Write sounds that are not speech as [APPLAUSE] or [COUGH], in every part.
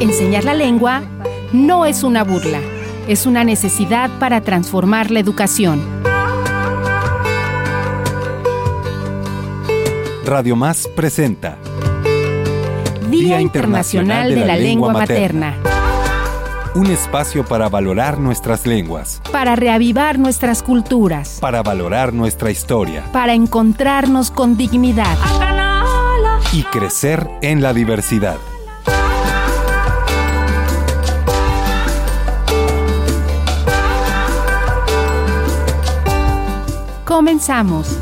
Enseñar la lengua no es una burla, es una necesidad para transformar la educación. Radio Más presenta Día Internacional de la Lengua Materna. Un espacio para valorar nuestras lenguas, Para reavivar nuestras culturas. para valorar nuestra historia Para encontrarnos con dignidad. Y crecer en la diversidad. Comenzamos.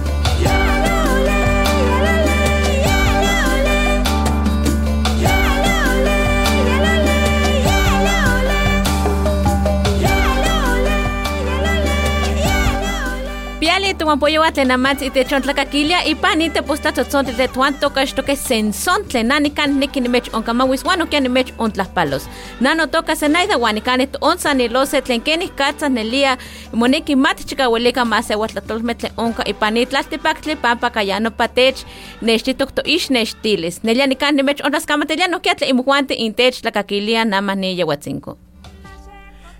Piali tu apoyo a tlenamatz y te chontlacaquilia y pani te pusta tzotzontle de tuan toca que senson tlenanican nikinimech onkamawis wano kianimech ontlaspalos. Nano toca senaida wanikanit onza ni lose tlenkenis katzas nelia moneki mat chikawelika más ewatlatolmetle onka y pani tlaltipaktle pampa kayano patech nextitok to ish nextilis. Nelia nikan nimech ontlaskamatelian no kiatle imuhuante intech tlacaquilia nama ni yewatzinko.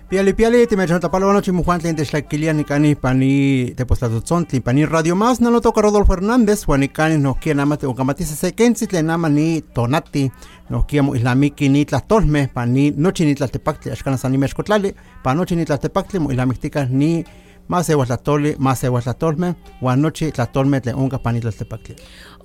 Piali piali te me chanta palo noche mujuan tlen texlaquilia ni cani pani te postatutzon tlen pani radio más no lo toca Rodolfo Hernández juan cani no quiere nada más te uncamatice se kensi tlen nama ni tonati no quiemo islamiki ni tlastolme pani noche ni tlaltepactli ashkana san nimesh kotlali pa noche ni tlaltepactli mo islamiktika ni más ewas tlatoli más ewas tlatolme juan noche tlatolme tlen unca pani tlaltepactli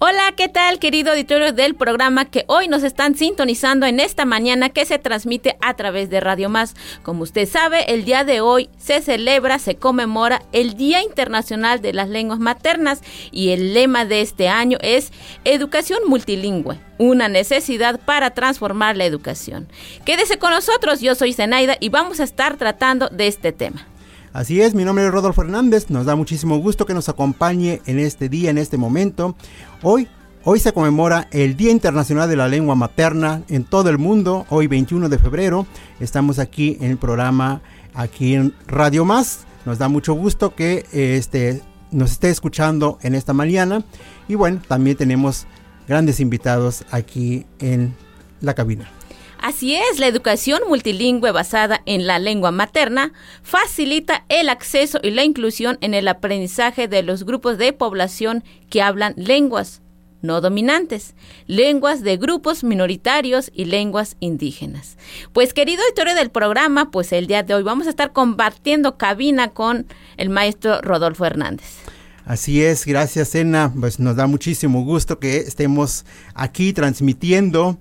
Hola, ¿qué tal, querido auditorio del programa que hoy nos están sintonizando en esta mañana que se transmite a través de Radio Más? Como usted sabe, el día de hoy se celebra, se conmemora el Día Internacional de las Lenguas Maternas y el lema de este año es Educación Multilingüe, una necesidad para transformar la educación. Quédese con nosotros, yo soy Zenaida y vamos a estar tratando de este tema. Así es, mi nombre es Rodolfo Hernández, nos da muchísimo gusto que nos acompañe en este día, en este momento. Hoy, hoy se conmemora el Día Internacional de la Lengua Materna en todo el mundo, hoy 21 de febrero. Estamos aquí en el programa, aquí en Radio Más. Nos da mucho gusto que este, nos esté escuchando en esta mañana. Y bueno, también tenemos grandes invitados aquí en la cabina. Así es, la educación multilingüe basada en la lengua materna facilita el acceso y la inclusión en el aprendizaje de los grupos de población que hablan lenguas no dominantes, lenguas de grupos minoritarios y lenguas indígenas. Pues querido auditorio del programa, pues el día de hoy vamos a estar compartiendo cabina con el maestro Rodolfo Hernández. Así es, gracias Ena, pues nos da muchísimo gusto que estemos aquí transmitiendo.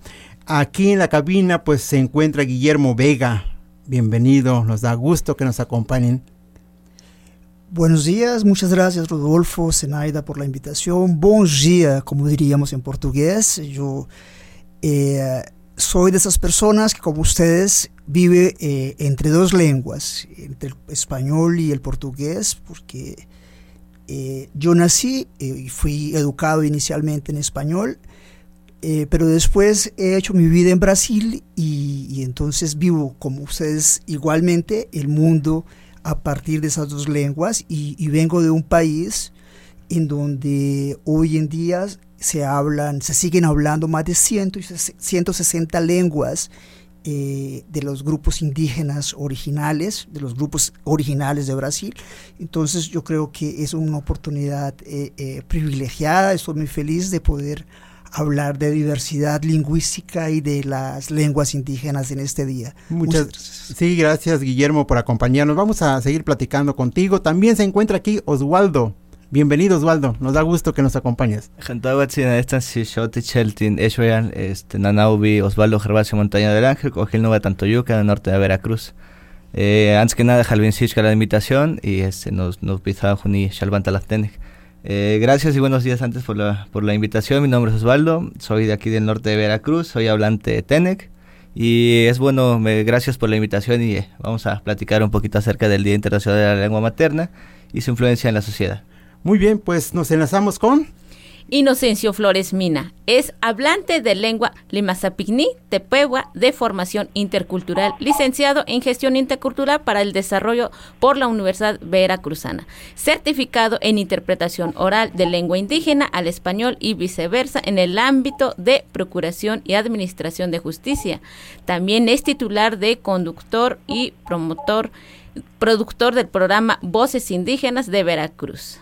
Aquí en la cabina pues se encuentra Guillermo Vega. Bienvenido, nos da gusto que nos acompañen. Buenos días, muchas gracias Rodolfo, Zenaida por la invitación. Bom dia, como diríamos en portugués. Yo eh, soy de esas personas que como ustedes vive eh, entre dos lenguas, entre el español y el portugués, porque eh, yo nací y fui educado inicialmente en español, eh, pero después he hecho mi vida en Brasil y, entonces vivo como ustedes igualmente el mundo a partir de esas dos lenguas y, vengo de un país en donde hoy en día se hablan, se siguen hablando más de 100 y 160 lenguas eh, de los grupos indígenas originales, de los grupos originales de Brasil. Entonces yo creo que es una oportunidad eh, privilegiada, estoy muy feliz de poder hablar de diversidad lingüística y de las lenguas indígenas en este día. Muchas, gracias. Sí, gracias Guillermo por acompañarnos. Vamos a seguir platicando contigo. También se encuentra aquí Oswaldo. Bienvenido Oswaldo, nos da gusto que nos acompañes. Este nanaubi Osvaldo Gervasio Montaña del Ángel, Cogil Nueva Tantoyuca, en el norte de Veracruz. Eh, antes que nada, Jalvin Sichka la invitación y este nos nos pizaba Juni Shalvanta eh, gracias y buenos días antes por la, por la invitación. Mi nombre es Osvaldo, soy de aquí del norte de Veracruz, soy hablante de Tenec. Y es bueno, gracias por la invitación y eh, vamos a platicar un poquito acerca del Día Internacional de la Lengua Materna y su influencia en la sociedad. Muy bien, pues nos enlazamos con... Inocencio Flores Mina es hablante de lengua Limasapigní, Tepehua, de formación intercultural, licenciado en gestión intercultural para el desarrollo por la Universidad Veracruzana, certificado en interpretación oral de lengua indígena al español y viceversa en el ámbito de procuración y administración de justicia. También es titular de conductor y promotor, productor del programa Voces Indígenas de Veracruz.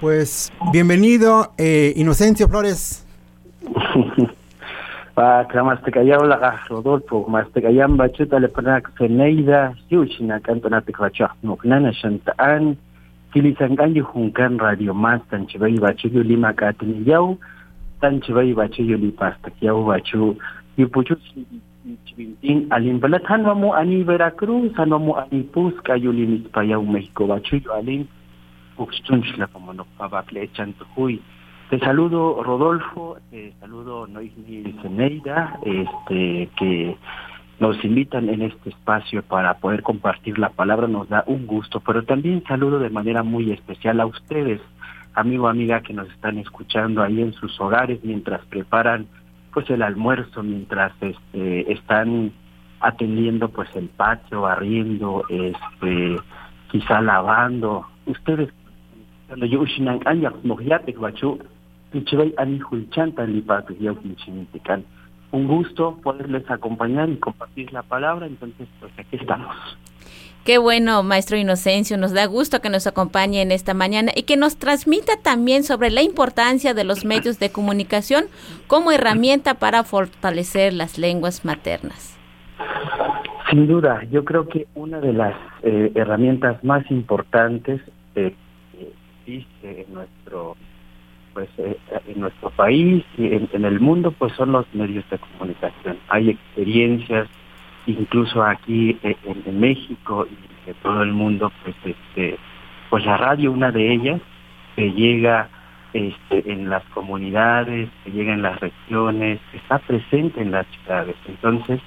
Pues bienvenido, eh, Inocencio Flores. Pa kramastikayaw laga Rodolfo, mastikayam bachuta le panak seneida, siuchina cantonate kwachak nuknana shantaan, kilisanganyo junkan radio mas tan chibay bachuyo lima katiniyaw, tan chibay bachuyo lipastakyaw bachu, yupuchu chibinting alimbalat hanwa mo ani Veracruz, hanwa mo ani Pusca, yulinis payaw Mexico bachuyo alim, uxtunchla como no pabacle chantujuy. Te saludo Rodolfo, te saludo Noismi Zeneida, este que nos invitan en este espacio para poder compartir la palabra, nos da un gusto, pero también saludo de manera muy especial a ustedes, amigo amiga que nos están escuchando ahí en sus hogares mientras preparan pues el almuerzo, mientras este están atendiendo pues el patio, barriendo, este quizá lavando. Ustedes cuando yo ushinan años mojiate guachu pichibay ani hulchanta lipato yau kinchimitican. Un gusto poderles acompañar y compartir la palabra, entonces pues aquí estamos. Qué bueno, maestro Inocencio, nos da gusto que nos acompañe en esta mañana y que nos transmita también sobre la importancia de los medios de comunicación como herramienta para fortalecer las lenguas maternas. Sin duda, yo creo que una de las eh, herramientas más importantes eh, en nuestro pues eh, en nuestro país y en, el mundo pues son los medios de comunicación. Hay experiencias incluso aquí eh, en, México y de todo el mundo pues este pues la radio una de ellas que llega este en las comunidades que llega en las regiones está presente en las ciudades. Entonces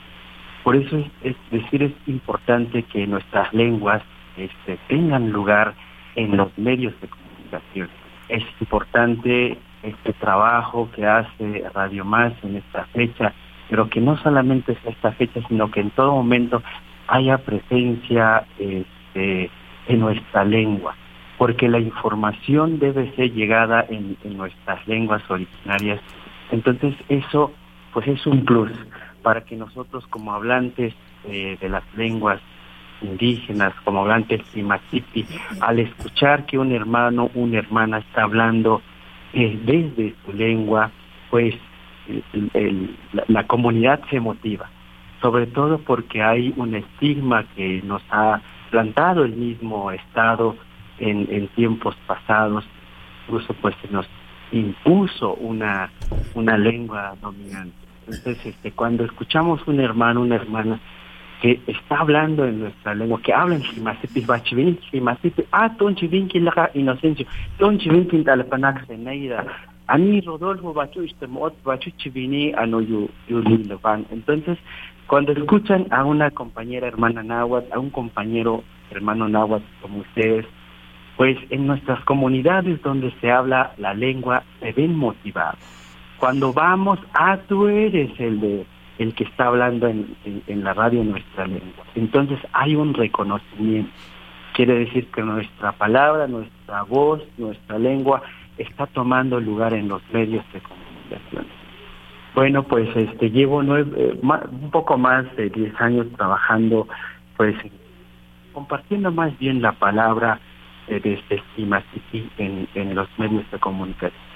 por eso es, es decir es importante que nuestras lenguas este tengan lugar en los medios de comunicación es importante este trabajo que hace Radio Más en esta fecha, pero que no solamente es esta fecha, sino que en todo momento haya presencia este, en nuestra lengua, porque la información debe ser llegada en, nuestras lenguas originarias. Entonces eso pues es un plus para que nosotros como hablantes eh, de las lenguas indígenas, como hablantes Simatipi, al escuchar que un hermano, una hermana está hablando eh, desde su lengua, pues la, comunidad se motiva, sobre todo porque hay un estigma que nos ha plantado el mismo Estado en, en tiempos pasados, incluso pues se nos impuso una, una lengua dominante. Entonces, este, cuando escuchamos un hermano, una hermana que está hablando en nuestra lengua, que habla en Shimasipi, Bachivin, Shimasipi, ah, Tonchivinki Laja Inocencio, Tonchivinki Talpanax Neida, Ani Rodolfo Bachu Istemot, Bachu Chivini, Ano Yulilovan. Entonces, cuando escuchan a una compañera hermana náhuatl, a un compañero hermano náhuatl como ustedes, pues en nuestras comunidades donde se habla la lengua se ven motivados. Cuando vamos, ah, tú eres el de el que está hablando en, la radio nuestra lengua. Entonces hay un reconocimiento. Quiere decir que nuestra palabra, nuestra voz, nuestra lengua está tomando lugar en los medios de comunicación. Bueno, pues este llevo eh, un poco más de 10 años trabajando, pues compartiendo más bien la palabra eh, desde Simaciti en, en los medios de comunicación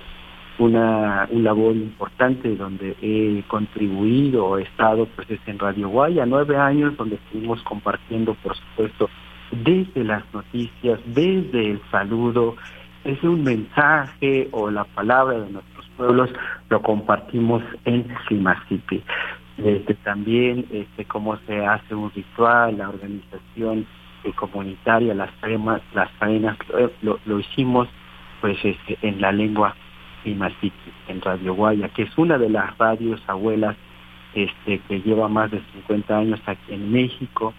una un labor importante donde he contribuido, he estado pues es en Radio Guaya, nueve años donde estuvimos compartiendo, por supuesto, desde las noticias, desde el saludo, desde un mensaje o la palabra de nuestros pueblos, lo compartimos en Simasipi. Desde también este, cómo se hace un ritual, la organización eh, comunitaria, las faenas, las faenas lo, lo, lo hicimos pues este, en la lengua Simasipi, en Radio Guaya, que es una de las radios abuelas este, que lleva más de 50 años aquí en México,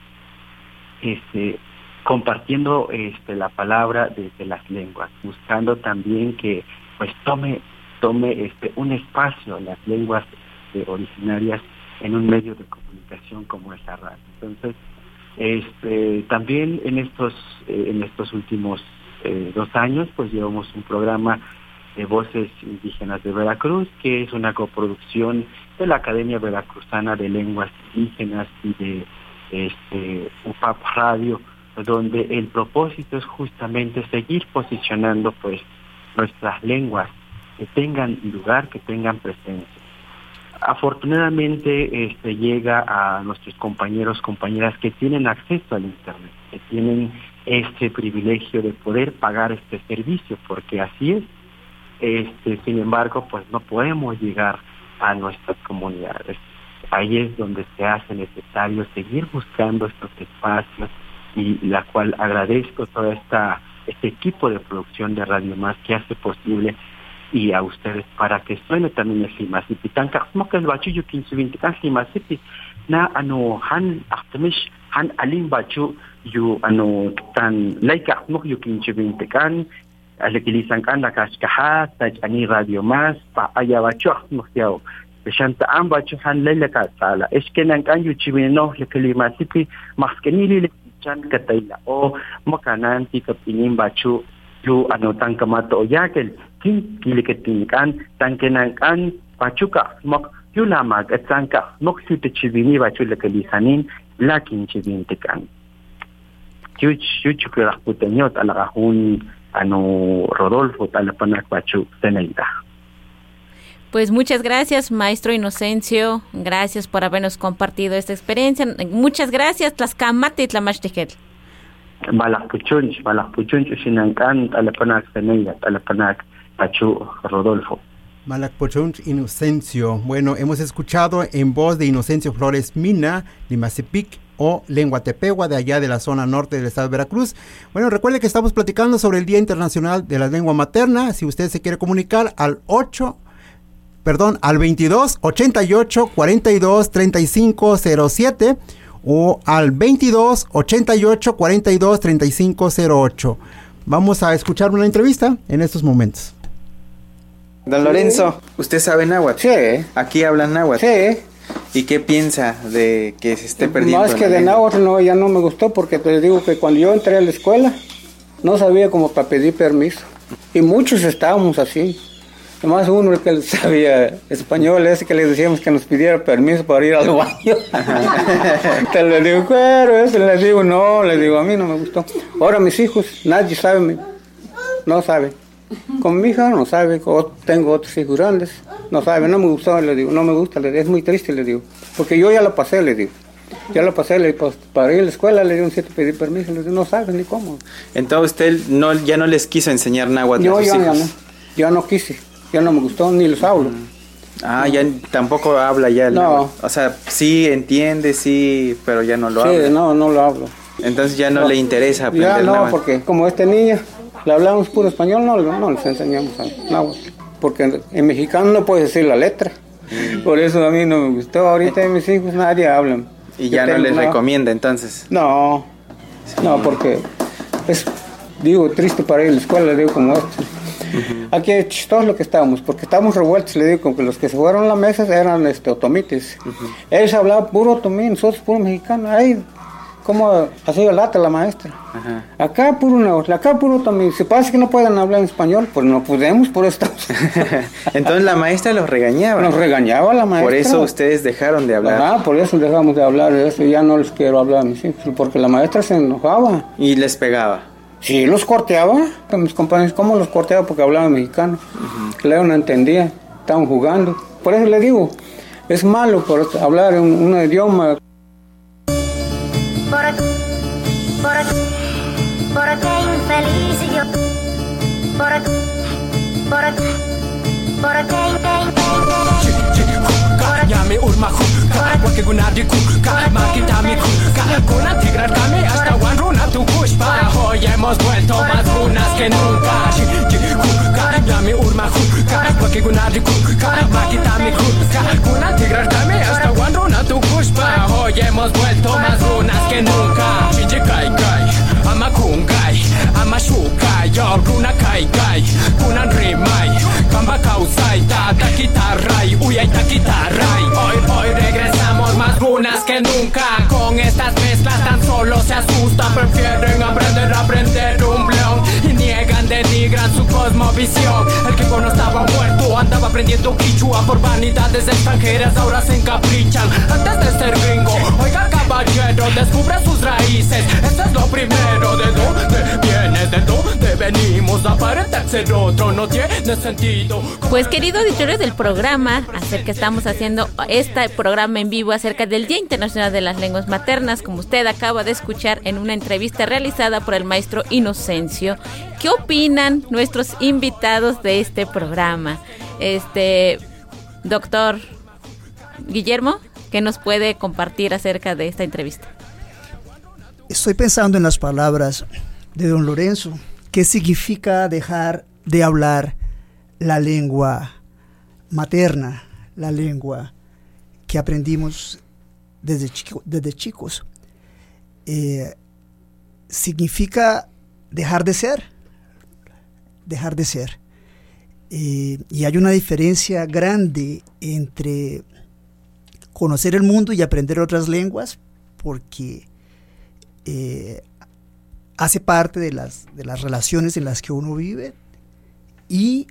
este, compartiendo este, la palabra desde las lenguas, buscando también que pues tome tome este un espacio las lenguas originarias en un medio de comunicación como es la radio. Entonces, este, también en estos eh, en estos últimos eh, dos años, pues llevamos un programa de voces indígenas de Veracruz, que es una coproducción de la Academia Veracruzana de Lenguas Indígenas y de este, UPAP Radio, donde el propósito es justamente seguir posicionando pues nuestras lenguas que tengan lugar, que tengan presencia. Afortunadamente este, llega a nuestros compañeros, compañeras que tienen acceso al Internet, que tienen este privilegio de poder pagar este servicio, porque así es. Este, sin embargo, pues no podemos llegar a nuestras comunidades. Ahí es donde se hace necesario seguir buscando estos espacios y la cual agradezco todo esta este equipo de producción de Radio Más que hace posible y a ustedes para que suene también el Climacity. Tan kasmok el bachu yukin subinti kan Climacity na ano han ahtamish han alim bachu yu ano tan laika kasmok yukin subinti kan alikilisan kan la kaskaha taj ani radio más pa aya bachu kasmok yao. Bishanta an bachu han laila ka sala eskenan kan yu chibino le Climacity maskenili le chan katayla o makanan ti kapinin bachu yu ano tan kamato yakel kin kiliketinkan tan kenankan pachuka mok yu lamag at sanka mok su te chibini bachu le kalisanin lakin chibintikan yu yu chukira putenyot alakahun ano Rodolfo talapanak bachu teneida. Pues muchas gracias, maestro Inocencio. Gracias por habernos compartido esta experiencia. Muchas gracias, Tlaskamati y Tlamachtiquel. Malakpuchunch, Malakpuchunch, Sinankan, Talapanak Zeneida, Talapanak Pachu Rodolfo. Malakpochunch Inocencio. Bueno, hemos escuchado en voz de Inocencio Flores Mina, Limacepic o Lengua Tepegua de allá de la zona norte del estado de Veracruz. Bueno, recuerde que estamos platicando sobre el Día Internacional de la Lengua Materna. Si usted se quiere comunicar al 8 perdón, al 22 88 42 35 07 o al 22 88 42 35 08. Vamos a escuchar una entrevista en estos momentos. Don Lorenzo, ¿usted sabe náhuatl? Sí. Aquí hablan náhuatl. Sí. ¿Y qué piensa de que se esté perdiendo? Más que de náhuatl no, ya no me gustó porque te digo que cuando yo entré a la escuela no sabía como para pedir permiso. Y muchos estábamos así. Además uno que sabía español, ese que le decíamos que nos pidiera permiso para ir al baño. [LAUGHS] Te le digo, pero ese le digo, no, le digo, a mí no me gustó. Ahora mis hijos, nadie sabe, no sabe. Con mi hija no sabe, tengo otros hijos grandes, no sabe, no me gustó, le digo, no me gusta, le digo, es muy triste, le digo. Porque yo ya lo pasé, le digo. Ya lo pasé, le digo, pues, para ir a la escuela le digo, si te pedí permiso, le digo, no sabes ni cómo. Entonces usted no, ya no les quiso enseñar náhuatl Yo a sus ya, ya hijos. no, ya no quise, ya no me gustó, ni los hablo. Ah, ya tampoco habla ya el No. náhuatl. O sea, sí entiende, sí, pero ya no lo sí, habla. no, no lo hablo. Entonces ya no, le interesa aprender Ya no, náhuatl. porque como este niño le hablamos puro español, no, no les enseñamos náhuatl. Porque en, mexicano no puedes decir la letra. Por eso a mí no me gustó. Ahorita mis hijos nadie hablan. Y ya no les una- recomienda entonces. No, no, porque es, digo, triste para ir a la escuela, digo, como esto. Aquí es chistoso lo que estábamos, porque estábamos revueltos, le digo, que los que se fueron a la mesa eran este, otomites. Ellos hablaban puro otomí, nosotros puro mexicano. Ay, cómo hacía lata la maestra. Ajá. Acá puro náhuatl, acá puro otomí. Si pasa que no pueden hablar en español, pues no podemos, por esto. [LAUGHS] Entonces la maestra los regañaba. Nos regañaba la maestra. Por eso ustedes dejaron de hablar. Ah, por eso dejamos de hablar de eso, ya no les quiero hablar a mis hijos, porque la maestra se enojaba. Y les pegaba. Sí, los corteaba. Con mis compañeros, ¿cómo los corteaba? Porque hablaban mexicano. No entendía. Estaban jugando. Por eso le digo, es malo por hablar un idioma. ¿Por, por, por qué infeliz yo? ¿Por, por, por qué, qué, qué, Nyame urma ka wake gunadi khu ka makitami khu ka kuna tigrar kami hasta wanruna tu pushpa hoy hemos vuelto más lunas que nunca. Chi- chi- khu ka nyame urma khu ka wake gunadi khu ka makitami khu ka kuna tigrar kami hasta wanruna tu pushpa hoy hemos vuelto más lunas que nunca. Chichi kai kai Ama kung kai, ama shukai, yo runa kai kai, kunan rimai, kamba kausai, ta ta kitarai, uyai ta kitarai. Hoy, hoy regresamos más runas que nunca, con estas mezclas tan solo se asustan, prefieren aprender a aprender un bleón denigran su cosmovisión. El que no estaba muerto, andaba aprendiendo quichua por vanidades extranjeras, ahora se encaprichan antes de ser gringo. Oiga, caballero, descubre sus raíces. Eso es lo primero. ¿De dónde venimos? Aparentar ser otro no tiene sentido. Pues querido auditorio del programa, acerca estamos haciendo este programa en vivo acerca del Día Internacional de las Lenguas Maternas, como usted acaba de escuchar en una entrevista realizada por el maestro Inocencio. ¿Qué opinan nuestros invitados de este programa? Este doctor Guillermo, ¿qué nos puede compartir acerca de esta entrevista? Estoy pensando en las palabras de don Lorenzo. ¿Qué significa dejar de hablar la lengua materna, la lengua que aprendimos desde, desde chicos? Eh, significa dejar de ser, dejar de ser. Eh, y hay una diferencia grande entre conocer el mundo y aprender otras lenguas, porque eh, hace parte de las, de las relaciones en las que uno vive y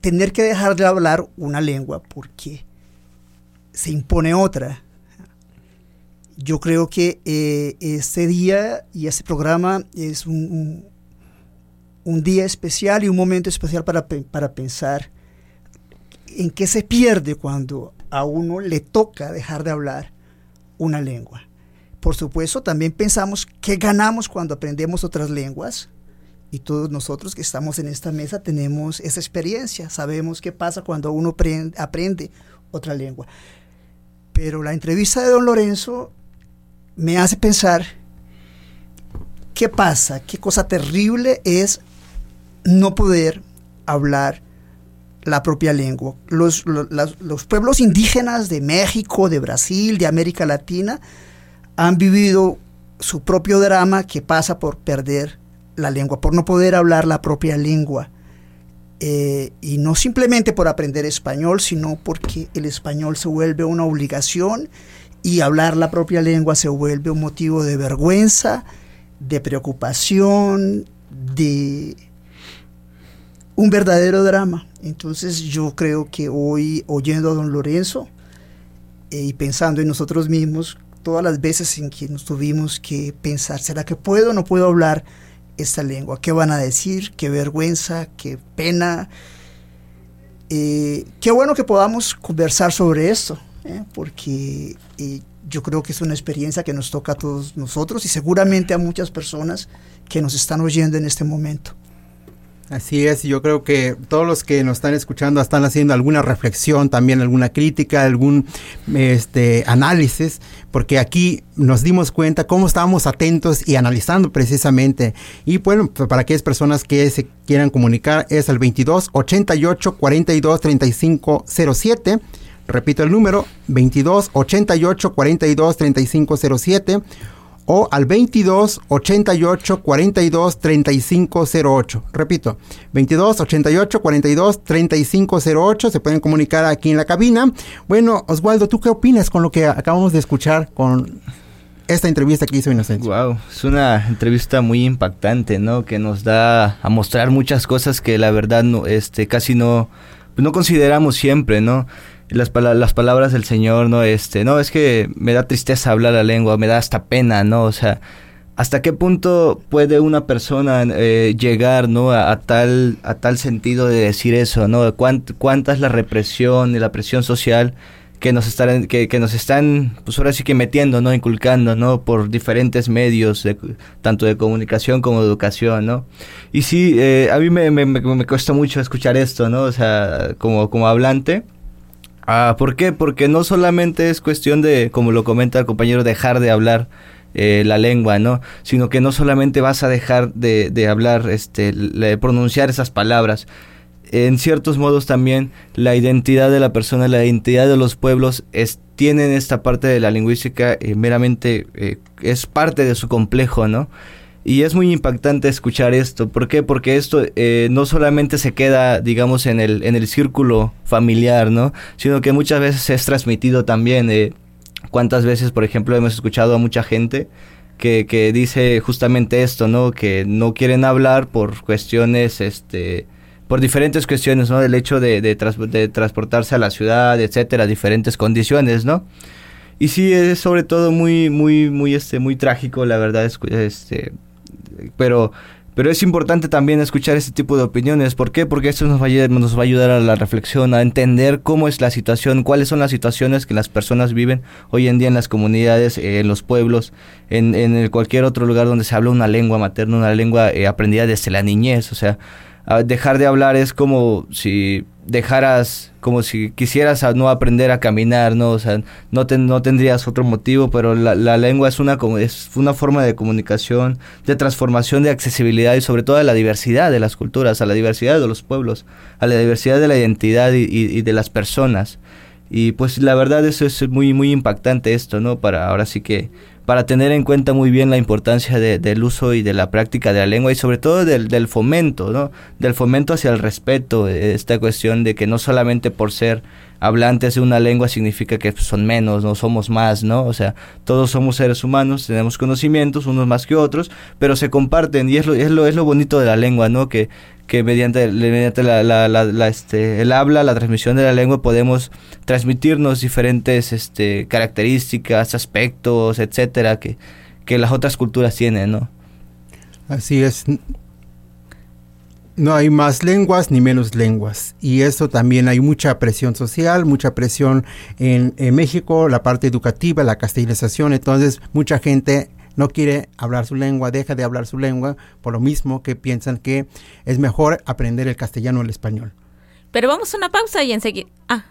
tener que dejar de hablar una lengua porque se impone otra. Yo creo que eh, este día y este programa es un, un, día especial y un momento especial para, para pensar en qué se pierde cuando a uno le toca dejar de hablar una lengua. Por supuesto, también pensamos qué ganamos cuando aprendemos otras lenguas. Y todos nosotros que estamos en esta mesa tenemos esa experiencia, sabemos qué pasa cuando uno aprende, otra lengua. Pero la entrevista de don Lorenzo me hace pensar qué pasa, qué cosa terrible es no poder hablar la propia lengua. Los, los, pueblos indígenas de México, de Brasil, de América Latina, han vivido su propio drama que pasa por perder la lengua, por no poder hablar la propia lengua. Eh, y no simplemente por aprender español, sino porque el español se vuelve una obligación y hablar la propia lengua se vuelve un motivo de vergüenza, de preocupación, de un verdadero drama. Entonces yo creo que hoy oyendo a don Lorenzo eh, y pensando en nosotros mismos, todas las veces en que nos tuvimos que pensar, ¿será que puedo o no puedo hablar esta lengua? ¿Qué van a decir? ¿Qué vergüenza? ¿Qué pena? Eh, qué bueno que podamos conversar sobre esto, ¿eh? porque eh, yo creo que es una experiencia que nos toca a todos nosotros y seguramente a muchas personas que nos están oyendo en este momento. Así es, yo creo que todos los que nos están escuchando están haciendo alguna reflexión, también alguna crítica, algún este análisis, porque aquí nos dimos cuenta cómo estábamos atentos y analizando precisamente. Y bueno, pues, para aquellas personas que se quieran comunicar es el 22 88 42 35 07. Repito el número 22 88 42 35 07 o al 22 88 42 35 08. Repito, 22 88 42 35 08. Se pueden comunicar aquí en la cabina. Bueno, Oswaldo, ¿tú qué opinas con lo que acabamos de escuchar con esta entrevista que hizo Inocencia? Wow, es una entrevista muy impactante, ¿no? Que nos da a mostrar muchas cosas que la verdad no, este, casi no, no consideramos siempre, ¿no? Las, las palabras del Señor, ¿no? Este, no, es que me da tristeza hablar la lengua, me da hasta pena, ¿no? O sea, ¿hasta qué punto puede una persona eh, llegar, ¿no? A, tal, a tal sentido de decir eso, ¿no? ¿Cuánta es la represión y la presión social que nos están, que, que, nos están, pues ahora sí que metiendo, ¿no? Inculcando, ¿no? Por diferentes medios, tanto de comunicación como de educación, ¿no? Y sí, eh, a mí me, me, me, cuesta mucho escuchar esto, ¿no? O sea, como, como hablante Ah, ¿Por qué? Porque no solamente es cuestión de, como lo comenta el compañero, dejar de hablar eh, la lengua, ¿no? Sino que no solamente vas a dejar de, de hablar, este, de pronunciar esas palabras. En ciertos modos también la identidad de la persona, la identidad de los pueblos es, tienen esta parte de la lingüística eh, meramente, eh, es parte de su complejo, ¿no? Y es muy impactante escuchar esto. ¿Por qué? Porque esto eh, no solamente se queda, digamos, en el, en el círculo familiar, ¿no? Sino que muchas veces es transmitido también. Eh, ¿Cuántas veces, por ejemplo, hemos escuchado a mucha gente que, que dice justamente esto, ¿no? Que no quieren hablar por cuestiones, este, por diferentes cuestiones, ¿no? Del hecho de, de, de transportarse a la ciudad, etcétera, diferentes condiciones, ¿no? Y sí, es sobre todo muy, muy, muy, este, muy trágico, la verdad, es, este, pero pero es importante también escuchar este tipo de opiniones. ¿Por qué? Porque esto nos va, a nos va a ayudar a la reflexión, a entender cómo es la situación, cuáles son las situaciones que las personas viven hoy en día en las comunidades, eh, en los pueblos, en, en cualquier otro lugar donde se habla una lengua materna, una lengua eh, aprendida desde la niñez. O sea, dejar de hablar es como si dejaras, como si quisieras no aprender a caminar, ¿no? O sea, no, no tendrías otro motivo, pero la, la, lengua es una, es una forma de comunicación, de transformación, de accesibilidad y sobre todo a la diversidad de las culturas, a la diversidad de los pueblos, a la diversidad de la identidad y, y, y de las personas. Y pues la verdad eso es muy, muy impactante esto, ¿no? Para ahora sí que para tener en cuenta muy bien la importancia de, del uso y de la práctica de la lengua y sobre todo del, del fomento, ¿no? Del fomento hacia el respeto, esta cuestión de que no solamente por ser hablantes de una lengua significa que son menos, no somos más, ¿no? O sea, todos somos seres humanos, tenemos conocimientos, unos más que otros, pero se comparten y es lo, es lo, es lo bonito de la lengua, ¿no? Que, que mediante, mediante la, la, la, este, el habla, la transmisión de la lengua, podemos transmitirnos diferentes este, características, aspectos, etcétera, que, que las otras culturas tienen, ¿no? Así es. No hay más lenguas ni menos lenguas. Y eso también hay mucha presión social, mucha presión en, en México, la parte educativa, la castellanización. Entonces, mucha gente no quiere hablar su lengua, deja de hablar su lengua, por lo mismo que piensan que es mejor aprender el castellano o el español. Pero vamos a una pausa y enseguida... Ah.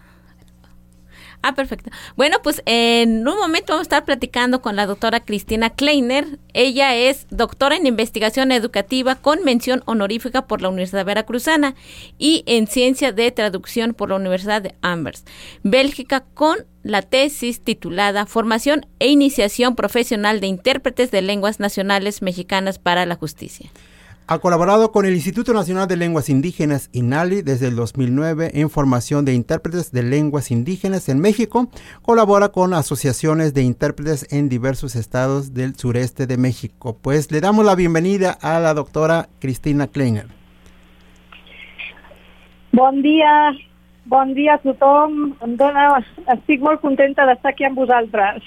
Ah, perfecto. Bueno, pues en un momento vamos a estar platicando con la doctora Cristina Kleiner. Ella es doctora en investigación educativa con mención honorífica por la Universidad Veracruzana y en ciencia de traducción por la Universidad de Amherst, Bélgica, con la tesis titulada Formación e Iniciación Profesional de Intérpretes de Lenguas Nacionales Mexicanas para la Justicia. Ha colaborado con el Instituto Nacional de Lenguas Indígenas, INALI, desde el 2009 en formación de intérpretes de lenguas indígenas en México. Colabora con asociaciones de intérpretes en diversos estados del sureste de México. Pues le damos la bienvenida a la doctora Cristina Kleiner. Bon dia, bon dia a tothom. Em dona, estic molt contenta d'estar aquí amb vosaltres.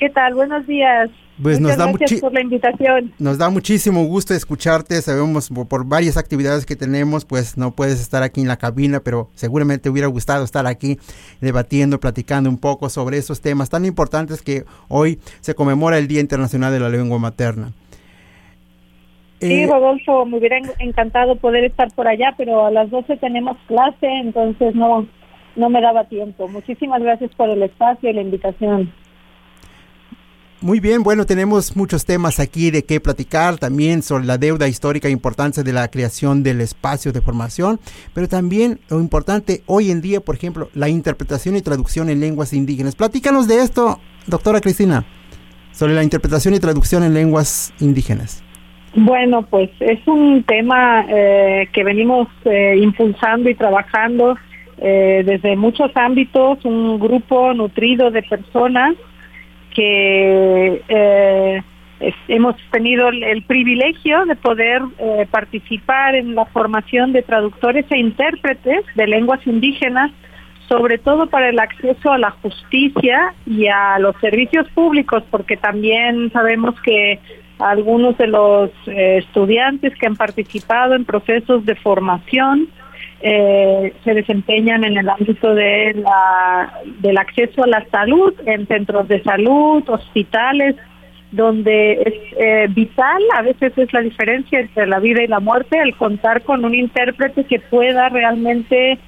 Què tal? Buenos días. Pues Muchas nos da, gracias por la invitación. nos da muchísimo gusto escucharte. Sabemos por, por varias actividades que tenemos, pues no puedes estar aquí en la cabina, pero seguramente hubiera gustado estar aquí debatiendo, platicando un poco sobre esos temas tan importantes que hoy se conmemora el Día Internacional de la Lengua Materna. Sí, Eh, Rodolfo, me hubiera en- encantado poder estar por allá, pero a las 12 tenemos clase, entonces no, no me daba tiempo. Muchísimas gracias por el espacio y la invitación. Muy bien, bueno, tenemos muchos temas aquí de qué platicar, también sobre la deuda histórica e importancia de la creación del espacio de formación, pero también lo importante hoy en día, por ejemplo, la interpretación y traducción en lenguas indígenas. Platícanos de esto, doctora Cristina, sobre la interpretación y traducción en lenguas indígenas. Bueno, pues es un tema eh, que venimos eh, impulsando y trabajando eh, desde muchos ámbitos, un grupo nutrido de personas que eh, hemos tenido el, el privilegio de poder eh, participar en la formación de traductores e intérpretes de lenguas indígenas, sobre todo para el acceso a la justicia y a los servicios públicos, porque también sabemos que algunos de los eh, estudiantes que han participado en procesos de formación eh, se desempeñan en el ámbito de la, del acceso a la salud, en centros de salud, hospitales, donde es eh, vital, a veces es la diferencia entre la vida y la muerte, el contar con un intérprete que pueda realmente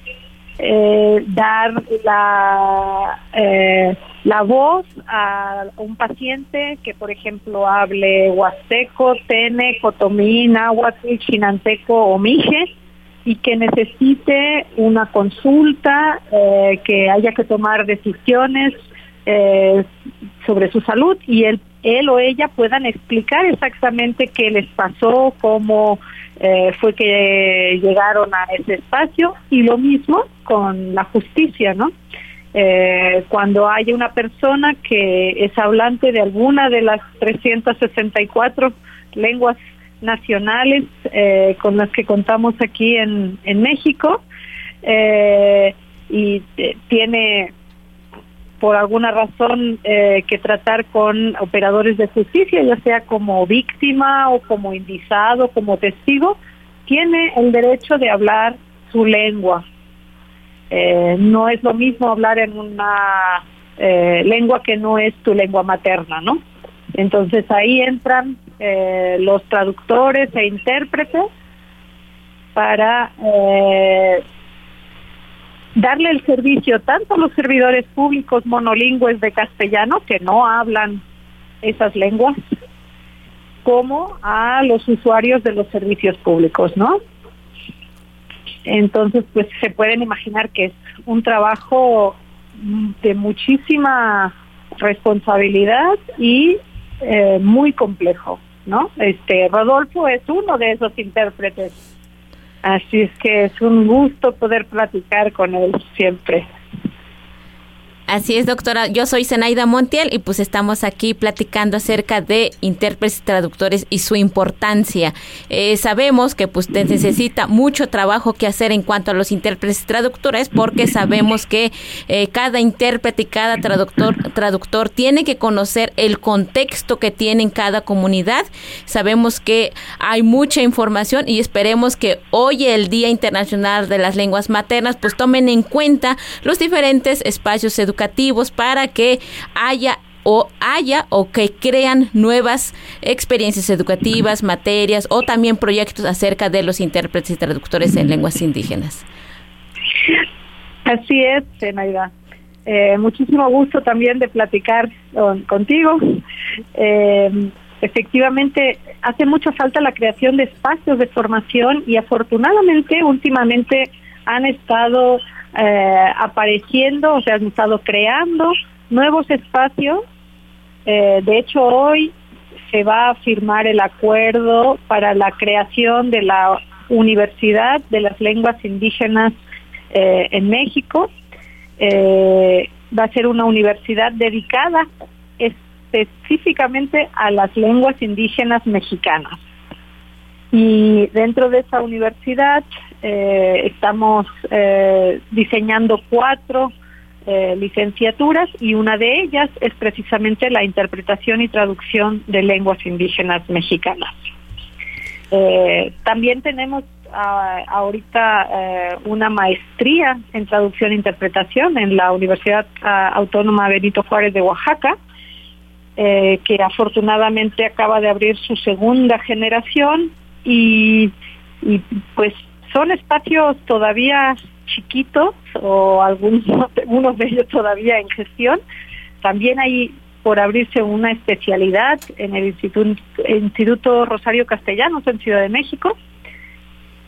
eh, dar la, eh, la voz a un paciente que, por ejemplo, hable huasteco, tene, cotomí, náhuatl, chinanteco o mije y que necesite una consulta, eh, que haya que tomar decisiones eh, sobre su salud y él, él o ella puedan explicar exactamente qué les pasó, cómo eh, fue que llegaron a ese espacio y lo mismo con la justicia, ¿no? eh, cuando hay una persona que es hablante de alguna de las 364 lenguas nacionales eh, con las que contamos aquí en, en México eh, y eh, tiene por alguna razón eh, que tratar con operadores de justicia, ya sea como víctima o como indizado, como testigo, tiene el derecho de hablar su lengua. Eh, no es lo mismo hablar en una eh, lengua que no es tu lengua materna, ¿no? Entonces ahí entran eh, los traductores e intérpretes para eh, darle el servicio tanto a los servidores públicos monolingües de castellano que no hablan esas lenguas como a los usuarios de los servicios públicos, ¿no? Entonces, pues se pueden imaginar que es un trabajo de muchísima responsabilidad y eh, muy complejo, ¿no? Este Rodolfo es uno de esos intérpretes, así es que es un gusto poder platicar con él siempre. Así es, doctora. Yo soy Zenaida Montiel y pues estamos aquí platicando acerca de intérpretes y traductores y su importancia. Eh, sabemos que pues te necesita mucho trabajo que hacer en cuanto a los intérpretes y traductores porque sabemos que eh, cada intérprete y cada traductor, traductor tiene que conocer el contexto que tiene en cada comunidad. Sabemos que hay mucha información y esperemos que hoy el Día Internacional de las Lenguas Maternas pues tomen en cuenta los diferentes espacios educativos para que haya o haya o que crean nuevas experiencias educativas, materias o también proyectos acerca de los intérpretes y traductores en lenguas indígenas. Así es, Zenaida. Eh, muchísimo gusto también de platicar con, contigo. Eh, efectivamente, hace mucha falta la creación de espacios de formación y afortunadamente últimamente han estado eh, apareciendo, o sea, han estado creando nuevos espacios. Eh, de hecho, hoy se va a firmar el acuerdo para la creación de la Universidad de las Lenguas Indígenas eh, en México. Eh, va a ser una universidad dedicada específicamente a las lenguas indígenas mexicanas. Y dentro de esa universidad eh, estamos eh, diseñando cuatro eh, licenciaturas y una de ellas es precisamente la interpretación y traducción de lenguas indígenas mexicanas. Eh, también tenemos ah, ahorita eh, una maestría en traducción e interpretación en la Universidad ah, Autónoma Benito Juárez de Oaxaca, que afortunadamente acaba de abrir su segunda generación y, y pues son espacios todavía chiquitos o algunos [LAUGHS] unos de ellos todavía en gestión. También hay por abrirse una especialidad en el Instituto, Rosario Castellanos en Ciudad de México,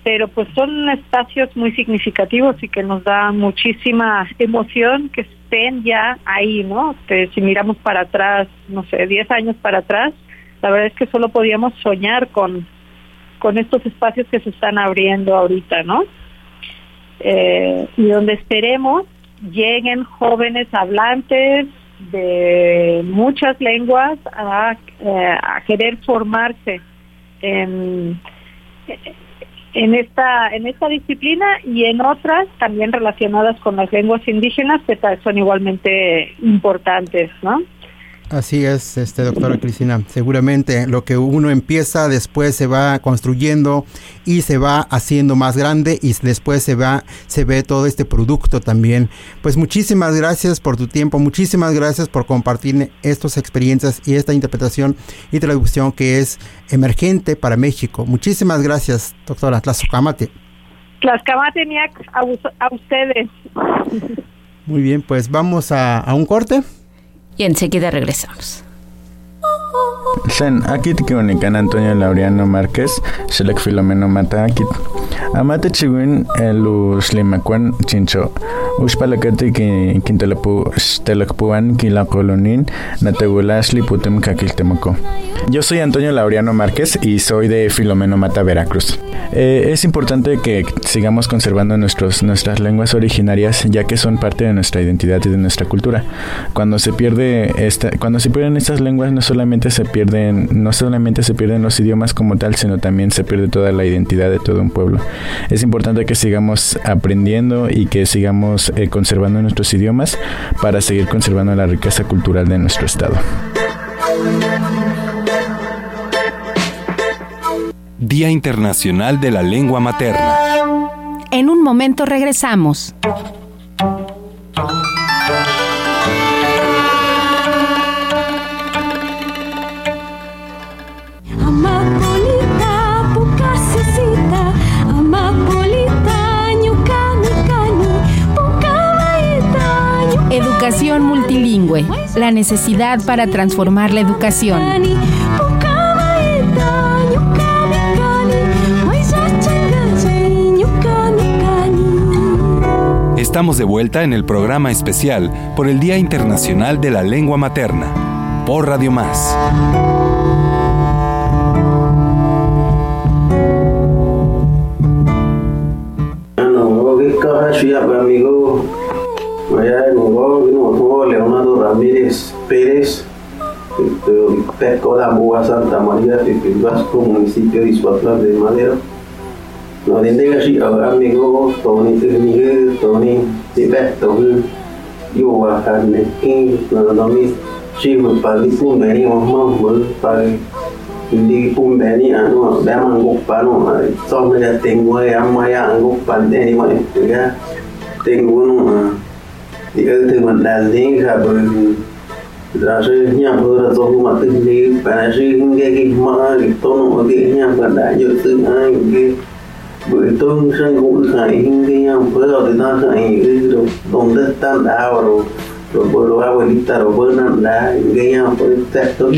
pero pues son espacios muy significativos y que nos da muchísima emoción que estén ya ahí, ¿no? Que si miramos para atrás, no sé, 10 años para atrás, la verdad es que solo podíamos soñar con, con estos espacios que se están abriendo ahorita, ¿no? Eh, y donde esperemos lleguen jóvenes hablantes de muchas lenguas a, eh, querer formarse en, en esta en esta disciplina y en otras también relacionadas con las lenguas indígenas que son igualmente importantes, ¿no? Así es, este doctora Cristina. Seguramente lo que uno empieza después se va construyendo y se va haciendo más grande y después se va se ve todo este producto también. Pues muchísimas gracias por tu tiempo, muchísimas gracias por compartir estas experiencias y esta interpretación y traducción que es emergente para México. Muchísimas gracias, doctora Tlazucamate. Tlaxcamate Niac, a, a ustedes. Muy bien, pues vamos a, a un corte y enseguida regresamos. Sen, te can Antonio Laureano Márquez, Selec Filomeno Mata, aquí Amate chiwin los limacuan chincho. Uxpalacate que quintelapu telacpuan quilacolonin nategulasli putem caquiltemoco. Yo soy Antonio Laureano Márquez y soy de Filomeno Mata, Veracruz. Eh, es importante que sigamos conservando nuestros, nuestras lenguas originarias ya que son parte de nuestra identidad y de nuestra cultura. Cuando se pierde esta, cuando se pierden estas lenguas no solamente se pierden no solamente se pierden los idiomas como tal, sino también se pierde toda la identidad de todo un pueblo. Es importante que sigamos aprendiendo y que sigamos eh, conservando nuestros idiomas para seguir conservando la riqueza cultural de nuestro estado. Día Internacional de la Lengua Materna. En un momento regresamos. La necesidad para transformar la educación. Estamos de vuelta en el programa especial por el Día Internacional de la Lengua Materna, por Radio Más. No, que caja siap amigo. Vaya, no, no, no, Leonardo Ramírez Pérez, Pesco la Boa Santa María, de Vasco, municipio de Isuatla de Madero. No, de si amigo, Tony Miguel, Tony, Tibeto, yo bajarme, y no, no, mi, si me pali pun beni mamma, me pali hindi pun beni anu, dah manguk panu, so me ya tengo ya maya anguk pan deni ma itu ya, tengo Ikati mandalin kabun Rashi nyampu rato kuma tindi Parashi hinge kikma Tono odi nyampu da yotu Angi Bởi tôn sân cũng khải hinge nyampu Odi ta khải Tôn tất tan đạo rồi Rồi bởi đồ áo đi ta, rồi bởi nam đá Hinge nyampu tất tôn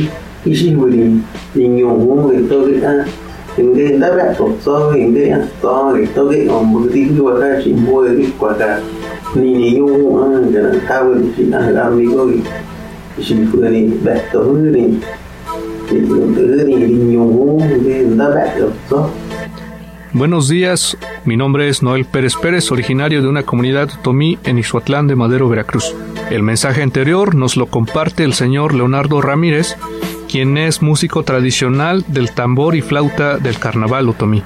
Isi buri Ninyo hung Ito kita Hinge ta bạc tổ so Hinge to Ito kita Ông bởi tí kia Quả cả chỉ mua Quả cả Buenos días, mi nombre es Noel Pérez Pérez, originario de una comunidad otomí en Ixhuatlán de Madero, Veracruz. El mensaje anterior nos lo comparte el señor Leonardo Ramírez, quien es músico tradicional del tambor y flauta del carnaval otomí,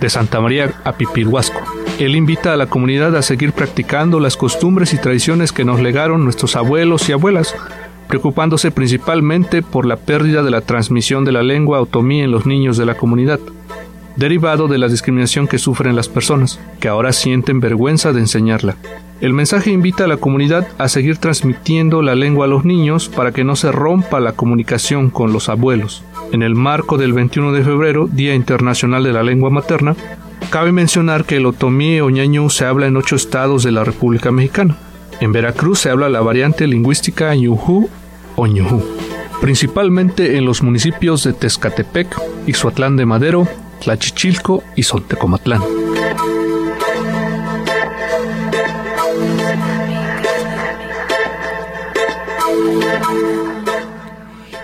de Santa María Apipilhuasco. Él invita a la comunidad a seguir practicando las costumbres y tradiciones que nos legaron nuestros abuelos y abuelas, preocupándose principalmente por la pérdida de la transmisión de la lengua otomí en los niños de la comunidad, derivado de la discriminación que sufren las personas, que ahora sienten vergüenza de enseñarla. El mensaje invita a la comunidad a seguir transmitiendo la lengua a los niños para que no se rompa la comunicación con los abuelos. En el marco del 21 de febrero, Día Internacional de la Lengua Materna, Cabe mencionar que el otomí o se habla en ocho estados de la República Mexicana. En Veracruz se habla la variante lingüística ñujú o ñujú, principalmente en los municipios de Tezcatepec, Ixhuatlán de Madero, Tlachichilco y Sontecomatlán.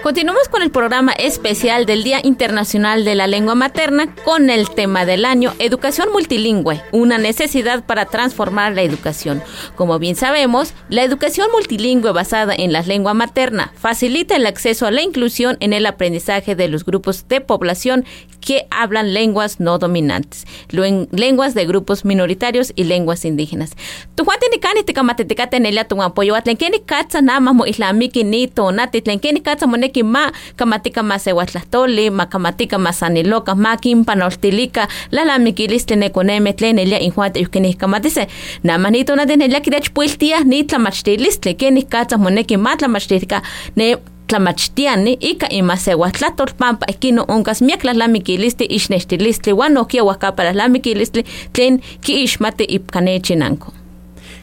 Continuamos con el programa especial del Día Internacional de la Lengua Materna con el tema del año Educación Multilingüe, una necesidad para transformar la educación. Como bien sabemos, la educación multilingüe basada en la lengua materna facilita el acceso a la inclusión en el aprendizaje de los grupos de población que hablan lenguas no dominantes, lenguas de grupos minoritarios y lenguas indígenas. Tu ni kani tika matetika tenelia tu apoyo atlen keni katsa nama mo islamiki ni tonati tlen keni katsa moneki ma kamatika ma sehuatlahtoli ma kamatika ma saniloka ma kimpanoltilika la la mikilistli nekoneme tlen elia injuante yuhkeni kamatise nama ni tonati nelia kidach puiltia ni tlamachtilistli keni katsa moneki ma tlamachtilika ne tlamachtiani ika ima sehuatlatol pampa ikino onkas miak lalamikilisli ixnextilistli uan nohkia uajka para lalamikilisli tlen kiixmati ipkanechinanko.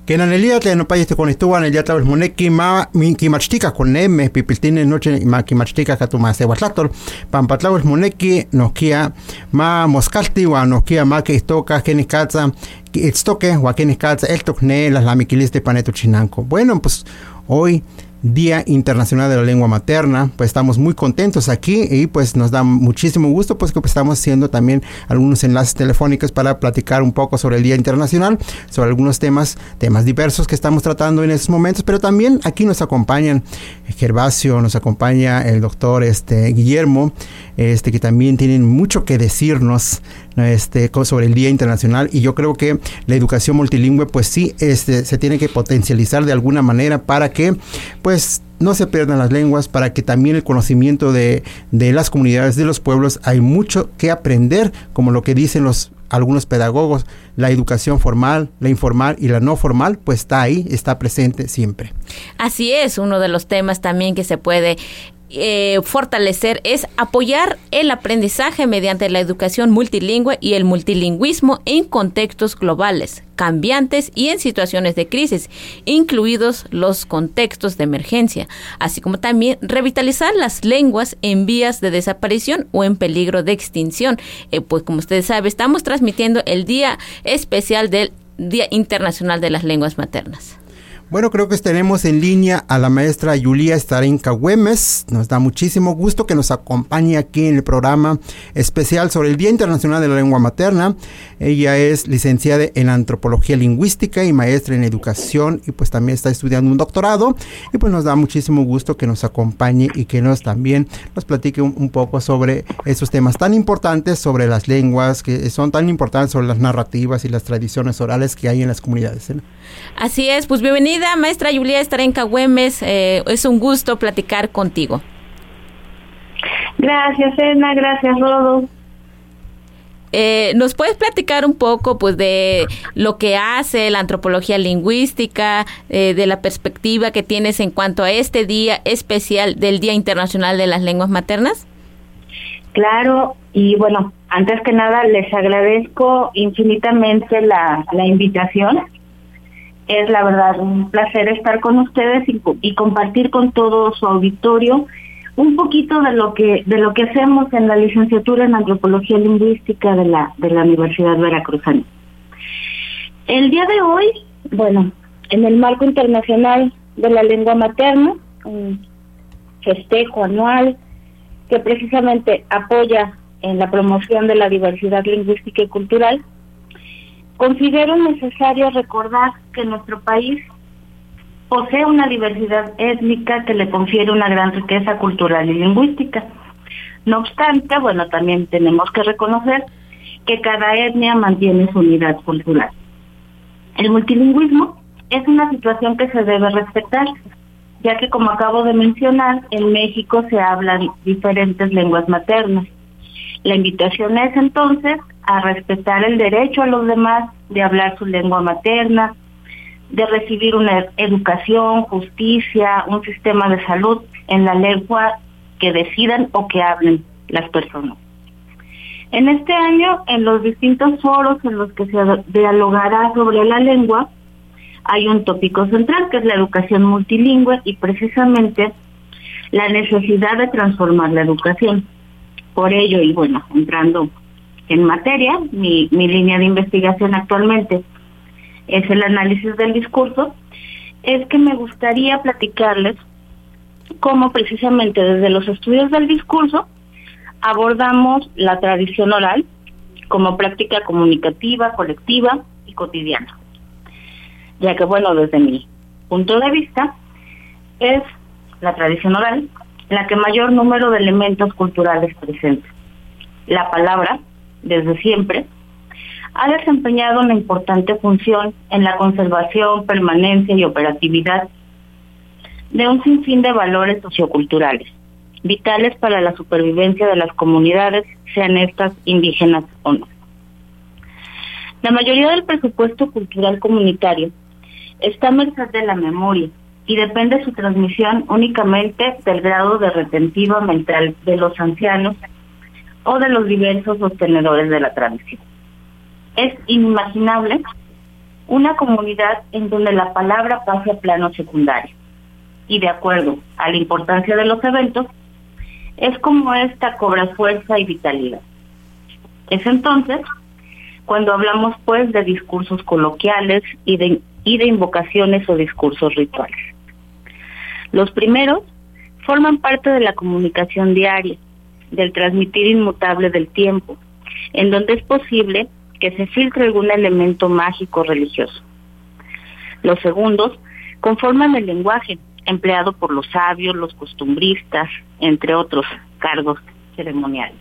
Que en el día no país con estuvo en el día tal vez moneki ma kimachtika con neme pipiltine noche ma kimachtika katuma se watlator pampatlawes moneki nokia ma moskalti wa nokia ma que estoca genikatza estoque wa genikatza el tokne las lamiquilis de paneto chinanco. Bueno, pues hoy Día Internacional de la Lengua Materna. Pues estamos muy contentos aquí y pues nos da muchísimo gusto pues que estamos haciendo también algunos enlaces telefónicos para platicar un poco sobre el Día Internacional, sobre algunos temas, temas diversos que estamos tratando en estos momentos, pero también aquí nos acompañan Gervasio, nos acompaña el doctor este, Guillermo, este, que también tienen mucho que decirnos este, sobre el Día Internacional y yo creo que la educación multilingüe pues sí este, se tiene que potencializar de alguna manera para que pues no se pierdan las lenguas, para que también el conocimiento de, de las comunidades, de los pueblos, hay mucho que aprender, como lo que dicen los algunos pedagogos, la educación formal, la informal y la no formal, pues está ahí, está presente siempre. Así es, uno de los temas también que se puede eh, fortalecer es apoyar el aprendizaje mediante la educación multilingüe y el multilingüismo en contextos globales, cambiantes y en situaciones de crisis, incluidos los contextos de emergencia, así como también revitalizar las lenguas en vías de desaparición o en peligro de extinción. Eh, pues como ustedes saben, estamos transmitiendo el Día Especial del Día Internacional de las Lenguas Maternas. Bueno, creo que tenemos en línea a la maestra Yulia Starenka Güemes. Nos da muchísimo gusto que nos acompañe aquí en el programa especial sobre el Día Internacional de la Lengua Materna. Ella es licenciada en Antropología Lingüística y maestra en Educación y pues también está estudiando un doctorado. Y pues nos da muchísimo gusto que nos acompañe y que nos también nos platique un, poco sobre esos temas tan importantes, sobre las lenguas, que son tan importantes, sobre las narrativas y las tradiciones orales que hay en las comunidades. ¿eh? Así es, pues bienvenida, maestra Julia Estarenca Güemes. Eh, es un gusto platicar contigo. Gracias, Edna, gracias, Rodo. Eh, ¿Nos puedes platicar un poco pues de lo que hace la antropología lingüística, eh, de la perspectiva que tienes en cuanto a este día especial del Día Internacional de las Lenguas Maternas? Claro, y bueno, antes que nada les agradezco infinitamente la, la invitación. Es la verdad un placer estar con ustedes y, y compartir con todo su auditorio un poquito de lo que de lo que hacemos en la licenciatura en antropología lingüística de la de la Universidad Veracruzana. El día de hoy, bueno, en el marco internacional de la lengua materna, un festejo anual que precisamente apoya en la promoción de la diversidad lingüística y cultural, considero necesario recordar que nuestro país posee una diversidad étnica que le confiere una gran riqueza cultural y lingüística. No obstante, bueno, también tenemos que reconocer que cada etnia mantiene su unidad cultural. El multilingüismo es una situación que se debe respetar, ya que como acabo de mencionar, en México se hablan diferentes lenguas maternas. La invitación es entonces a respetar el derecho a los demás de hablar su lengua materna, de recibir una educación, justicia, un sistema de salud en la lengua que decidan o que hablen las personas. En este año, en los distintos foros en los que se dialogará sobre la lengua, hay un tópico central que es la educación multilingüe y precisamente la necesidad de transformar la educación. Por ello, y bueno, entrando en materia, mi, mi línea de investigación actualmente es el análisis del discurso, es que me gustaría platicarles cómo precisamente desde los estudios del discurso abordamos la tradición oral como práctica comunicativa, colectiva y cotidiana. Ya que, bueno, desde mi punto de vista, es la tradición oral la que mayor número de elementos culturales presenta. La palabra, desde siempre, ha desempeñado una importante función en la conservación, permanencia y operatividad de un sinfín de valores socioculturales, vitales para la supervivencia de las comunidades, sean estas indígenas o no. La mayoría del presupuesto cultural comunitario está a merced de la memoria y depende su transmisión únicamente del grado de retentiva mental de los ancianos o de los diversos sostenedores de la tradición. Es inimaginable una comunidad en donde la palabra pase a plano secundario. Y de acuerdo a la importancia de los eventos, es como esta cobra fuerza y vitalidad. Es entonces cuando hablamos pues de discursos coloquiales y de, y de invocaciones o discursos rituales. Los primeros forman parte de la comunicación diaria, del transmitir inmutable del tiempo, en donde es posible que se filtre algún elemento mágico religioso. Los segundos conforman el lenguaje empleado por los sabios, los costumbristas, entre otros cargos ceremoniales.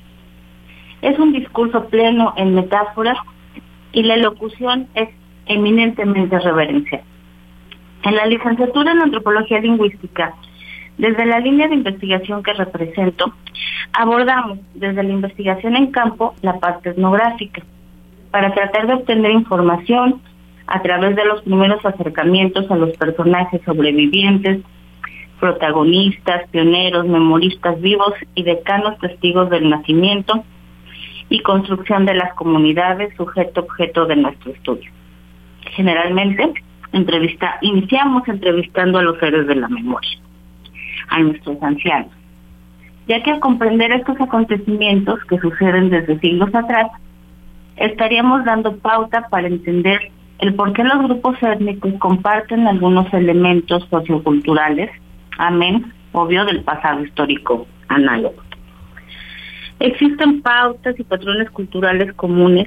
Es un discurso pleno en metáforas y la locución es eminentemente reverencial. En la licenciatura en antropología lingüística, desde la línea de investigación que represento, abordamos desde la investigación en campo la parte etnográfica, para tratar de obtener información a través de los primeros acercamientos a los personajes sobrevivientes, protagonistas, pioneros, memoristas vivos y decanos testigos del nacimiento y construcción de las comunidades sujeto-objeto de nuestro estudio. Generalmente, entrevista, iniciamos entrevistando a los seres de la memoria, a nuestros ancianos, ya que al comprender estos acontecimientos que suceden desde siglos atrás, estaríamos dando pauta para entender el por qué los grupos étnicos comparten algunos elementos socioculturales, amén, obvio, del pasado histórico análogo. Existen pautas y patrones culturales comunes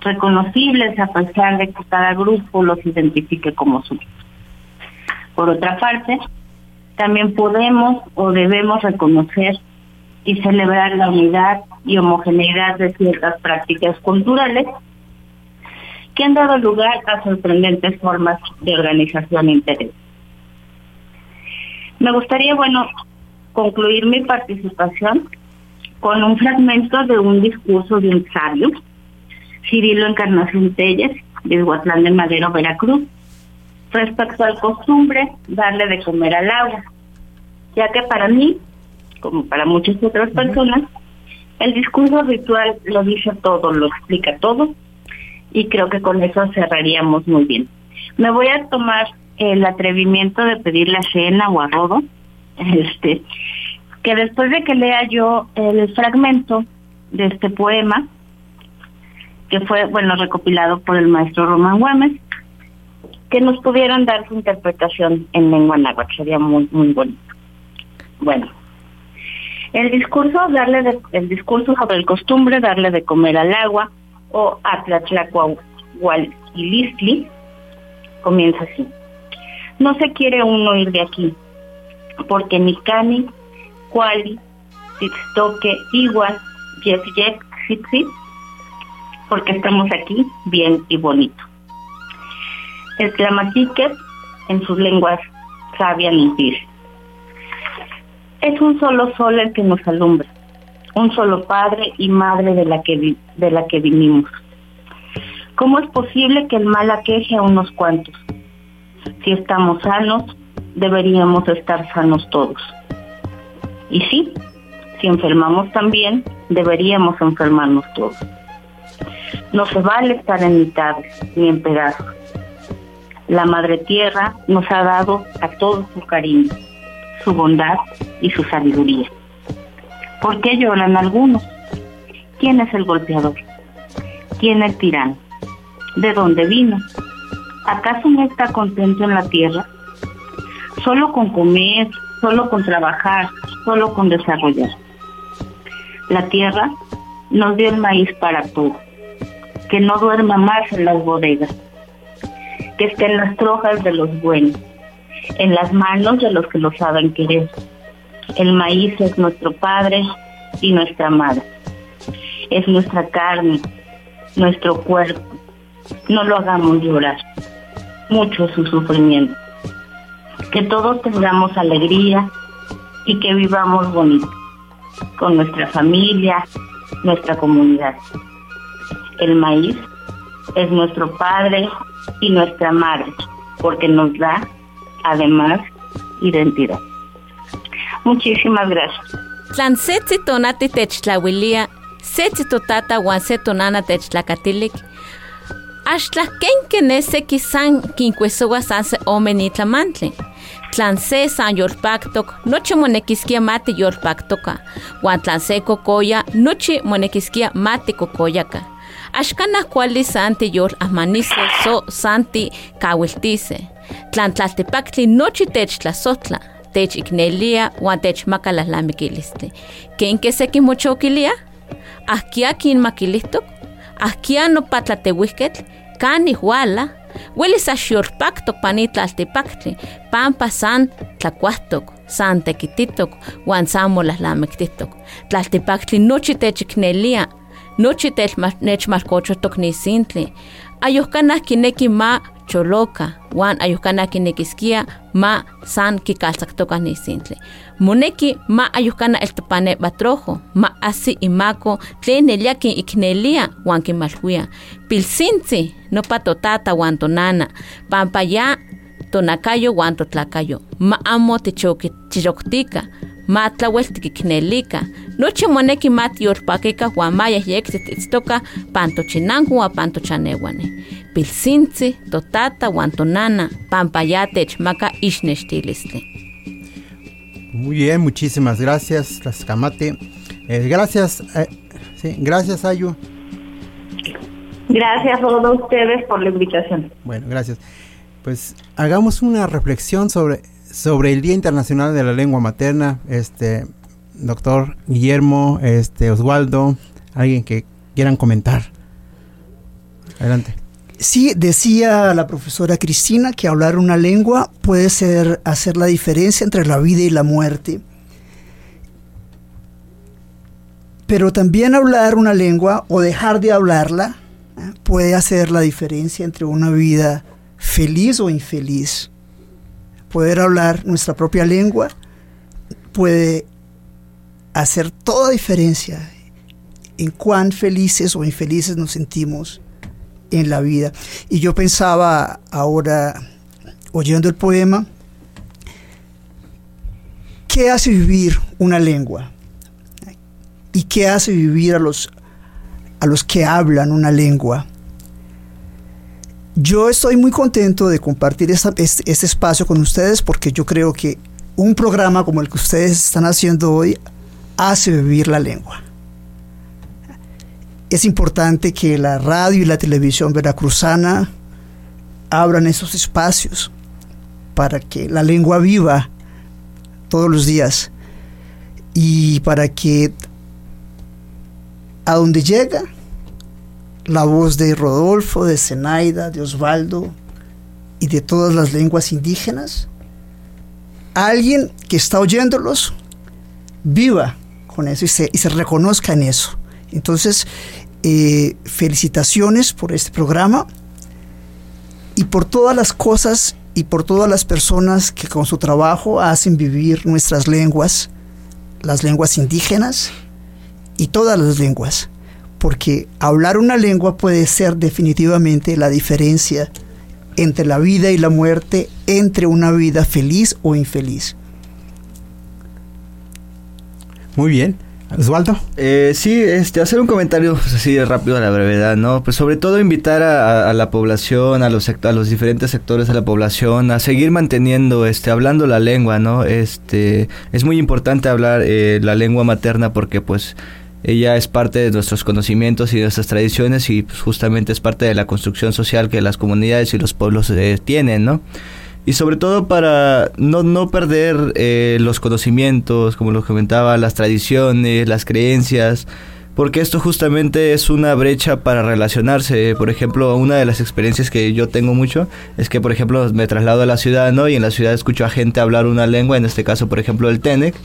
reconocibles a pesar de que cada grupo los identifique como suyos. Por otra parte, también podemos o debemos reconocer y celebrar la unidad y homogeneidad de ciertas prácticas culturales que han dado lugar a sorprendentes formas de organización interés. Me gustaría, bueno, concluir mi participación con un fragmento de un discurso de un sabio, Cirilo Encarnación Telles, de Huatlán de Madero, Veracruz, respecto al costumbre darle de comer al agua, ya que para mí, como para muchas otras personas, el discurso ritual lo dice todo, lo explica todo, y creo que con eso cerraríamos muy bien. Me voy a tomar el atrevimiento de pedir la cena o a Rodo, [LAUGHS] este, que después de que lea yo el fragmento de este poema, que fue, bueno, recopilado por el maestro Román Güemes, que nos pudieran dar su interpretación en lengua náhuatl, sería muy, muy bonito. Bueno, el discurso, darle de, el discurso sobre el costumbre, darle de comer al agua, o Atlatlacuahualquilistli, comienza así. No se quiere uno ir de aquí, porque ni cani, cuali, tixtoque, igual, yef, yef, porque estamos aquí bien y bonito. El tlamaquique, en sus lenguas sabias dice, es un solo sol el que nos alumbra, un solo padre y madre de la que, vi- de la que vinimos. ¿Cómo es posible que el mal aqueje a unos cuantos? Si estamos sanos, deberíamos estar sanos todos. Y sí, si enfermamos también, deberíamos enfermarnos todos. No se vale estar en mitades ni en pedazos. La Madre Tierra nos ha dado a todos su cariño, su bondad y su sabiduría. ¿Por qué lloran algunos? ¿Quién es el golpeador? ¿Quién el tirano? ¿De dónde vino? ¿Acaso no está contento en la tierra? Solo con comer, solo con trabajar, solo con desarrollar. La tierra nos dio el maíz para todo. Que no duerma más en las bodegas. Que esté en las trojas de los buenos. En las manos de los que lo saben querer. El maíz es nuestro padre y nuestra madre. Es nuestra carne, nuestro cuerpo. No lo hagamos llorar. Mucho su sufrimiento. Que todos tengamos alegría y que vivamos bonito con nuestra familia, nuestra comunidad. El maíz es nuestro padre y nuestra madre porque nos da además identidad. Muchísimas gracias. Tlan tonati techtlawilia, setzi totata wan se tonana techtlakatilik. Hasta kenke nese kisan kinkuesowa san se ome nitlamantli. Tlan se san yolpaktok, nochi monekiskia mati yolpaktoka. Wan tlan se kokoya, nochi monekiskia mati kokoyaka. Axkanah kuali santi yol ahmanise so santi kawiltise. Tlan tlaltipaktli nochi techtlasotla, techiknelia wan techmakalalamikilistle. Kenke seki mochokilia? Ahkia kinmakilihtok? Ahkia nopatlatewihketl? Kani huala? Welis axyorpaktok panitlaltipaktli, pampa san tlakuahtok, san tekititok, wan san molalamiktihtok. Tlaltipaktli nochi techiknelia, nochi nechmalkochotok nisintli. Ayohkanah kineki ma choloka, wan ayohkanah kinekiskia ma san kikaltsaktokah nisintli. Moneki ma ayohkanah eltopane batrojo, ma asi imako tlen nelia kin iknelia wan kimalhuia. Pilsintzi nopa totata wan tonana, pampa ya tonakayo wan totlakayo. Ma amo tichoktika, ma tlauel tikiknelika. Nochi moneki ma tiolpakika wan ma yehyektitztoka pantochinanku wan pantochanewani. Pilsintzi, totata wan tonana, pampa ya techmaka ixnextilistli. Muy bien, muchísimas gracias, Tlaxcamate. Eh, gracias, eh, sí, gracias, Ayu. Gracias a todos ustedes por la invitación. Bueno, gracias. Pues hagamos una reflexión sobre, sobre el Día Internacional de la Lengua Materna. Este, doctor Guillermo, este, Oswaldo, alguien que quieran comentar. Adelante. Sí, decía la profesora Cristina que hablar una lengua puede ser hacer la diferencia entre la vida y la muerte. Pero también hablar una lengua o dejar de hablarla ¿eh? puede hacer la diferencia entre una vida feliz o infeliz. Poder hablar nuestra propia lengua puede hacer toda diferencia en cuán felices o infelices nos sentimos en la vida. Y yo pensaba ahora, oyendo el poema, ¿qué hace vivir una lengua? ¿Y qué hace vivir a los, a los que hablan una lengua? Yo estoy muy contento de compartir este espacio con ustedes porque yo creo que un programa como el que ustedes están haciendo hoy hace vivir la lengua. Es importante que la radio y la televisión veracruzana abran esos espacios para que la lengua viva todos los días y para que a donde llega la voz de Rodolfo, de Zenaida, de Osvaldo y de todas las lenguas indígenas, alguien que está oyéndolos viva con eso y se, reconozca en eso. Entonces, eh, felicitaciones por este programa y por todas las cosas y por todas las personas que con su trabajo hacen vivir nuestras lenguas, las lenguas indígenas y todas las lenguas, porque hablar una lengua puede ser definitivamente la diferencia entre la vida y la muerte, entre una vida feliz o infeliz. Muy bien. Osvaldo. Eh, sí, este, hacer un comentario pues, así rápido a la brevedad, ¿no? Pues sobre todo invitar a, a- a la población, a los, a los diferentes sectores de la población, a seguir manteniendo, este, hablando la lengua, ¿no? Este, es muy importante hablar eh, la lengua materna porque, pues, ella es parte de nuestros conocimientos y de nuestras tradiciones y pues, justamente es parte de la construcción social que las comunidades y los pueblos eh, tienen, ¿no? Y sobre todo para no, no perder eh, los conocimientos, como lo comentaba, las tradiciones, las creencias, porque esto justamente es una brecha para relacionarse. Por ejemplo, una de las experiencias que yo tengo mucho es que, por ejemplo, me traslado a la ciudad, ¿no? Y en la ciudad escucho a gente hablar una lengua, en este caso, por ejemplo, el Tenec,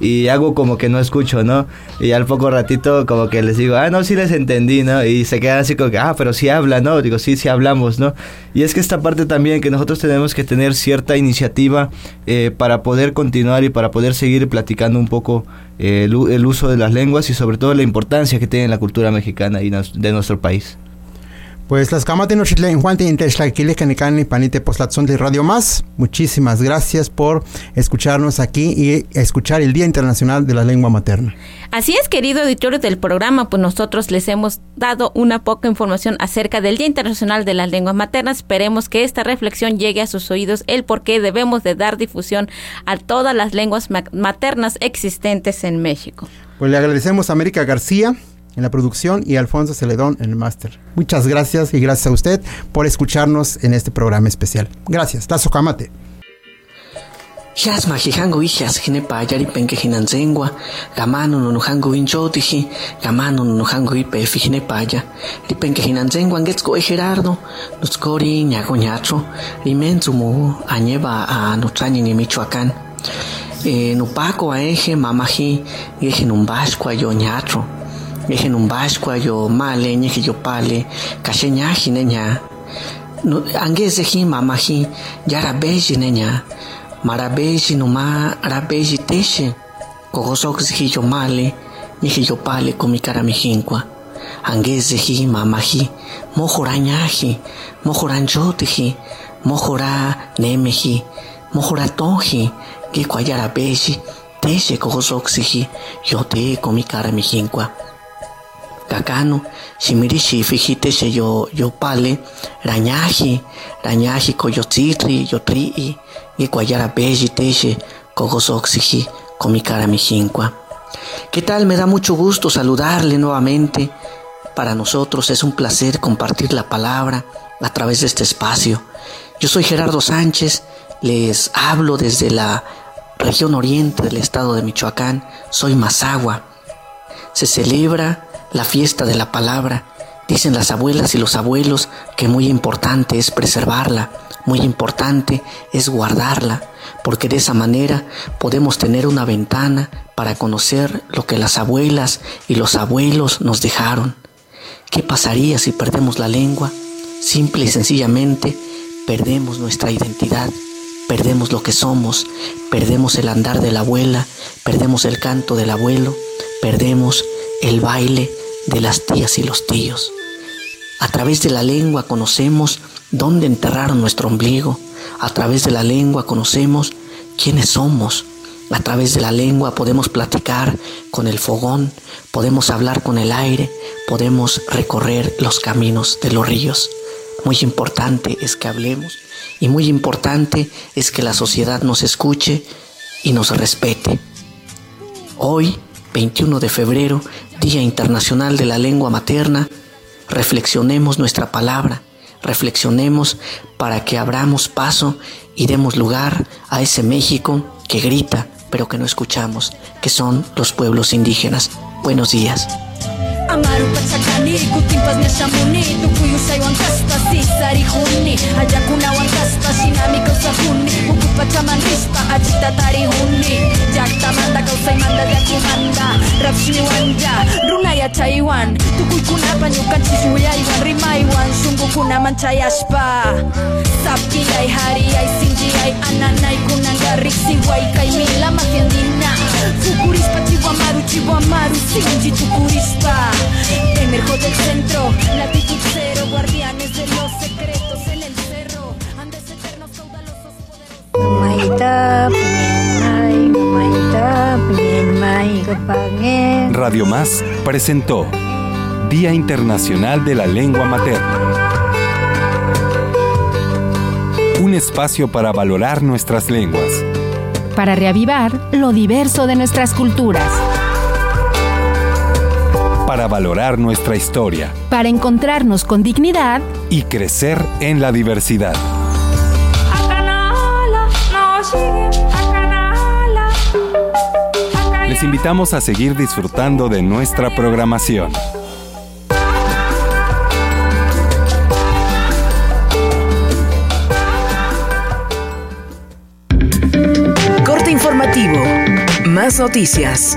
y hago como que no escucho, ¿no? Y al poco ratito como que les digo, ah, no, sí les entendí, ¿no? Y se quedan así como que, ah, pero sí habla, ¿no? Digo, sí, sí hablamos, ¿no? Y es que esta parte también, que nosotros tenemos que tener cierta iniciativa eh, para poder continuar y para poder seguir platicando un poco eh, el, el uso de las lenguas y sobre todo la importancia que tiene en la cultura mexicana y nos- de nuestro país. Pues las camate no chitle en Intexlaquiles Canicani Panite Postlatzón de Radio Más. Muchísimas gracias por escucharnos aquí y escuchar el Día Internacional de la Lengua Materna. Así es, querido auditorio del programa, pues nosotros les hemos dado una poca información acerca del Día Internacional de las Lenguas Maternas. Esperemos que esta reflexión llegue a sus oídos el por qué debemos de dar difusión a todas las lenguas ma- maternas existentes en México. Pues le agradecemos a América García en la producción y Alfonso Celedón en el máster. Muchas gracias y gracias a usted por escucharnos en este programa especial. Gracias. Tazo Camate. Hias majijango hijas jinepa yari penke hinanzengua, gamano nunujango inchotiji, gamano nunujango ipe fijinepa ya, ri penke hinanzengua ngetsko e Gerardo, nutskori ñago ñacho, rimenzumu añeva a nutrañi ni Michoacán. E nupako a eje mamaji, eje numbashkua yo ñacho, eje numbashkua yo male, ñeje yo pale, kashe ñaji neña, no, angezeji mamaji, yara beji neña, marabeji numa rabeji teshe kogosoksi yo male niji yo pale komi karamijinkwa angeze hi mamaji mojora ñaji mojora nchotiji mojora nemeji mojora toji kikwa yarabeji teshe kogosoksi yo te komi karamijinkwa kakano shimiri shifi teshe yo yo pale rañaji rañaji koyotzitri yo tri'i y guayara beji teche mi cara mijincua. ¿Qué tal? Me da mucho gusto saludarle nuevamente. Para nosotros es un placer compartir la palabra a través de este espacio. Yo soy Gerardo Sánchez, les hablo desde la región oriente del estado de Michoacán, soy Mazagua. Se celebra la fiesta de la palabra. Dicen las abuelas y los abuelos que muy importante es preservarla, muy importante es guardarla, porque de esa manera podemos tener una ventana para conocer lo que las abuelas y los abuelos nos dejaron. ¿Qué pasaría si perdemos la lengua? Simple y sencillamente perdemos nuestra identidad, perdemos lo que somos, perdemos el andar de la abuela, perdemos el canto del abuelo, perdemos el baile de las tías y los tíos. A través de la lengua conocemos dónde enterraron nuestro ombligo. A través de la lengua conocemos quiénes somos. A través de la lengua podemos platicar con el fogón, podemos hablar con el aire, podemos recorrer los caminos de los ríos. Muy importante es que hablemos y muy importante es que la sociedad nos escuche y nos respete. Hoy, 21 de febrero, Día Internacional de la Lengua Materna, reflexionemos nuestra palabra, reflexionemos para que abramos paso y demos lugar a ese México que grita pero que no escuchamos, que son los pueblos indígenas. Buenos días. Amaru pachakani kutimpas neshamuni tukuyushaywan kaspa sisarijuni ayakunawan kaspa shinami kawsajuni ukupachaman ya, ya iwan. Tarijuni llaktamanta Sungguh llakumanta rapshniwanya aspa Sabki ay hari ay shunkukunaman ay sapillay jariyay garik ananaykunanqa riksiway kay milama fiandina fukurispa chiwamaru chiwamaru sinchi tukurispa. Emerjo del centro, latitud cero, guardianes de los secretos en el cerro, Andes eternos caudalosos Maita penyen mai, maita penyen mai kepangen. Radio Más presentó Día Internacional de la Lengua Materna. Un espacio para valorar nuestras lenguas. Para reavivar lo diverso de nuestras culturas. Para valorar nuestra historia Para encontrarnos con dignidad y crecer en la diversidad. Les invitamos a seguir disfrutando de nuestra programación. Corte informativo. Más noticias.